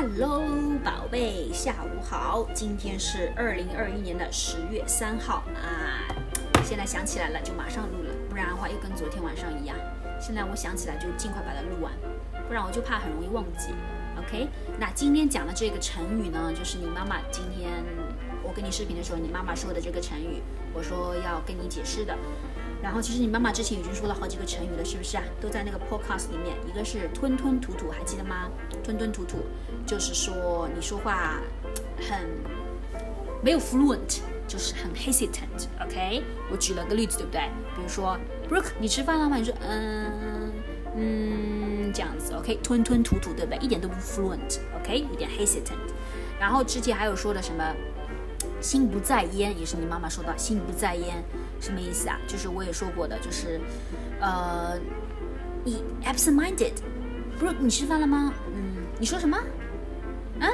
Hello，宝贝，下午好。今天是二零二一年的十月三号啊。现在想起来了就马上录了，不然的话又跟昨天晚上一样。现在我想起来就尽快把它录完，不然我就怕很容易忘记。OK，那今天讲的这个成语呢，就是你妈妈今天我跟你视频的时候，你妈妈说的这个成语，我说要跟你解释的。然后其实你妈妈之前已经说了好几个成语了，是不是啊？都在那个 podcast 里面。一个是吞吞吐吐，还记得吗？吞吞吐吐就是说你说话很没有 fluent，就是很 hesitant。OK，我举了个例子，对不对？比如说 Brooke，你吃饭了吗？你说嗯嗯这样子。OK，吞吞吐吐，对不对？一点都不 fluent。OK，有点 hesitant。然后之前还有说的什么心不在焉，也是你妈妈说的，心不在焉。什么意思啊？就是我也说过的，就是，呃，你 absent-minded，不是你吃饭了吗？嗯，你说什么？嗯，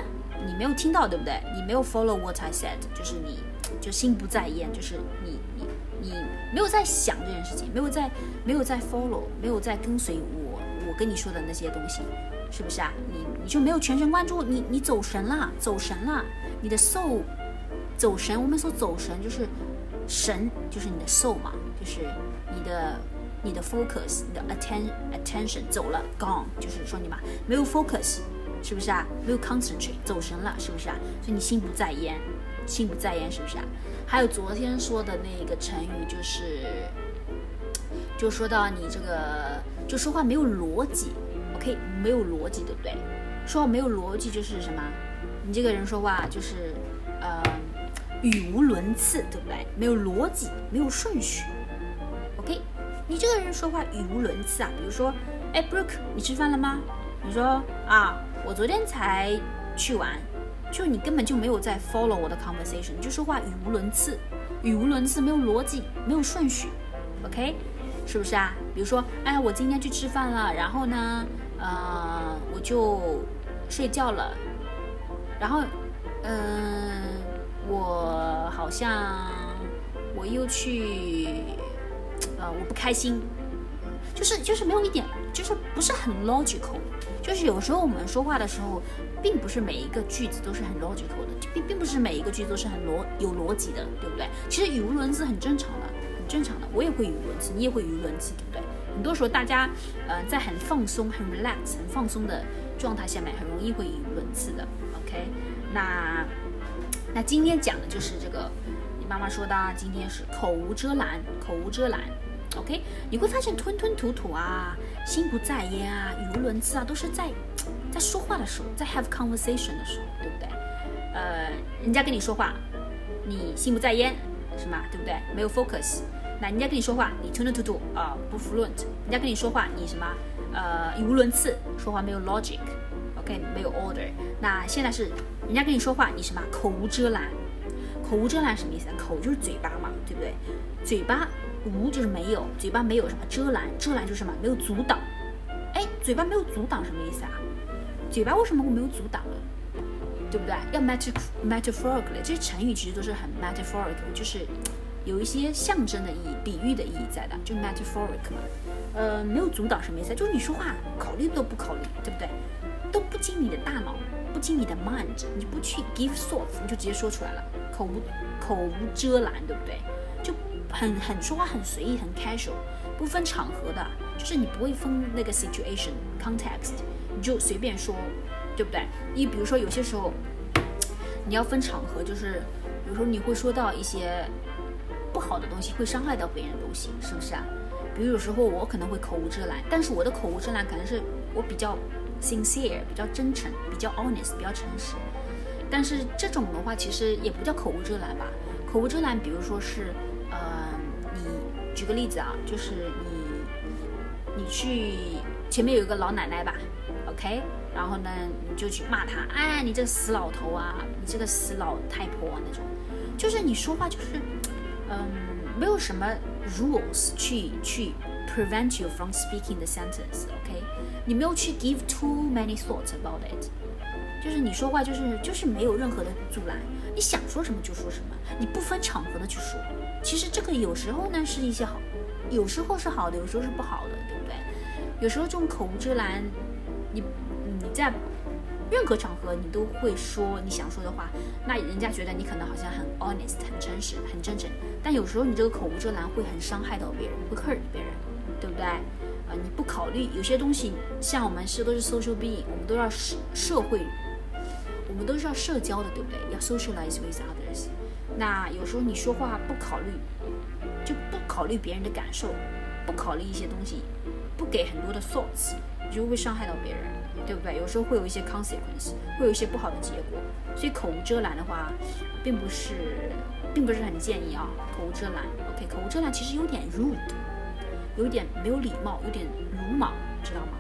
你没有听到对不对？你没有 follow what I said，就是你就心不在焉，就是你你你没有在想这件事情，没有在没有在 follow，没有在跟随我我跟你说的那些东西，是不是啊？你你就没有全神贯注，你你走神了，走神了，你的 soul 走神，我们说走神就是。神就是你的 soul 嘛，就是你的你的 focus，你的 atten attention 走了，gone，就是说你嘛没有 focus，是不是啊？没有 concentrate，走神了，是不是啊？所以你心不在焉，心不在焉，是不是啊？还有昨天说的那个成语就是，就说到你这个就说话没有逻辑，OK，没有逻辑，对不对？说话没有逻辑就是什么？你这个人说话就是呃。语无伦次，对不对？没有逻辑，没有顺序。OK，你这个人说话语无伦次啊。比如说，哎，Brooke，你吃饭了吗？你说啊，我昨天才去玩。就你根本就没有在 follow 我的 conversation，你就说话语无伦次，语无伦次，没有逻辑，没有顺序。OK，是不是啊？比如说，哎，我今天去吃饭了，然后呢，呃，我就睡觉了，然后，嗯。我好像我又去，呃，我不开心，就是就是没有一点，就是不是很 logical，就是有时候我们说话的时候，并不是每一个句子都是很 logical 的，并并不是每一个句子都是很逻有逻辑的，对不对？其实语无伦次很正常的，很正常的，我也会语无伦次，你也会语无伦次，对不对？很多时候大家，呃，在很放松、很 relax、很放松的状态下面，很容易会语无伦次的。OK，那。那今天讲的就是这个，你妈妈说的，今天是口无遮拦，口无遮拦，OK？你会发现吞吞吐吐啊，心不在焉啊，语无伦次啊，都是在在说话的时候，在 have conversation 的时候，对不对？呃，人家跟你说话，你心不在焉，是吗？对不对？没有 focus。那人家跟你说话，你吞吞吐吐啊，不 fluent。人家跟你说话，你什么？呃，语无伦次，说话没有 logic。OK，没有 order。那现在是人家跟你说话，你什么口无遮拦？口无遮拦什么意思？口就是嘴巴嘛，对不对？嘴巴无就是没有，嘴巴没有什么遮拦？遮拦就是什么？没有阻挡。哎，嘴巴没有阻挡什么意思啊？嘴巴为什么会没有阻挡呢？对不对？要 metaphorically，这些成语其实都是很 metaphorical，就是有一些象征的意义、比喻的意义在的，就 metaphoric 嘛。呃，没有阻挡什么意思？就是你说话考虑都不考虑，对不对？都不经你的大脑，不经你的 mind，你不去 give thoughts，你就直接说出来了，口无口无遮拦，对不对？就很很说话很随意，很 casual，不分场合的，就是你不会分那个 situation context，你就随便说，对不对？你比如说有些时候你要分场合，就是比如说你会说到一些好的东西，会伤害到别人的东西，是不是啊？比如有时候我可能会口无遮拦，但是我的口无遮拦可能是我比较。sincere 比较真诚，比较 honest 比较诚实，但是这种的话其实也不叫口无遮拦吧？口无遮拦，比如说是，呃，你举个例子啊，就是你你去前面有一个老奶奶吧，OK，然后呢你就去骂她，哎，你这个死老头啊，你这个死老太婆啊那种，就是你说话就是，嗯，没有什么 rules 去去。prevent you from speaking the sentence. OK，你没有去 give too many thoughts about it，就是你说话就是就是没有任何的阻拦，你想说什么就说什么，你不分场合的去说。其实这个有时候呢是一些好，有时候是好的，有时候是不好的，对不对？有时候这种口无遮拦，你你在任何场合你都会说你想说的话，那人家觉得你可能好像很 honest、很真实、很真诚。但有时候你这个口无遮拦会很伤害到别人，会 hurt 别人，对不对？啊，你不考虑有些东西，像我们是都是 social being，我们都要社社会，我们都是要社交的，对不对？要 socialize with others。那有时候你说话不考虑，就不考虑别人的感受，不考虑一些东西，不给很多的 thoughts，你就会伤害到别人，对不对？有时候会有一些 consequence，会有一些不好的结果。所以口无遮拦的话，并不是，并不是很建议啊。口无遮拦，OK，口无遮拦其实有点 rude，有点没有礼貌，有点鲁莽，知道吗？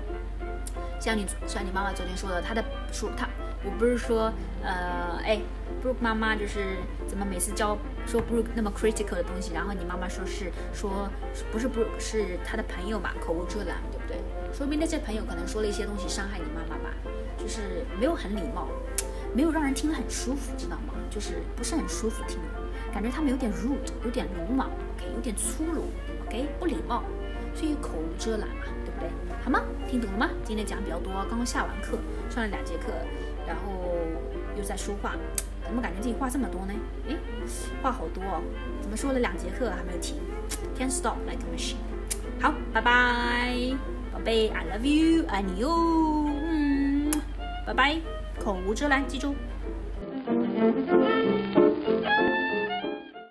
像你像你妈妈昨天说的，她的说她。我不是说，呃，哎，Brooke 妈妈就是怎么每次教说 Brooke 那么 critical 的东西，然后你妈妈说是说不是 Brooke 是她的朋友嘛，口无遮拦，对不对？说明那些朋友可能说了一些东西伤害你妈妈吧，就是没有很礼貌，没有让人听得很舒服，知道吗？就是不是很舒服听，感觉他们有点 rude，有点鲁莽，OK，有点粗鲁，OK，不礼貌，所以口无遮拦嘛，对不对？好吗？听懂了吗？今天讲比较多，刚刚下完课，上了两节课。然后又在说话，怎么感觉自己话这么多呢？诶，话好多哦，怎么说了两节课还没有停？Can't stop like a machine。好，拜拜，宝贝，I love you，爱你哟，嗯，拜拜，口无遮拦，记住。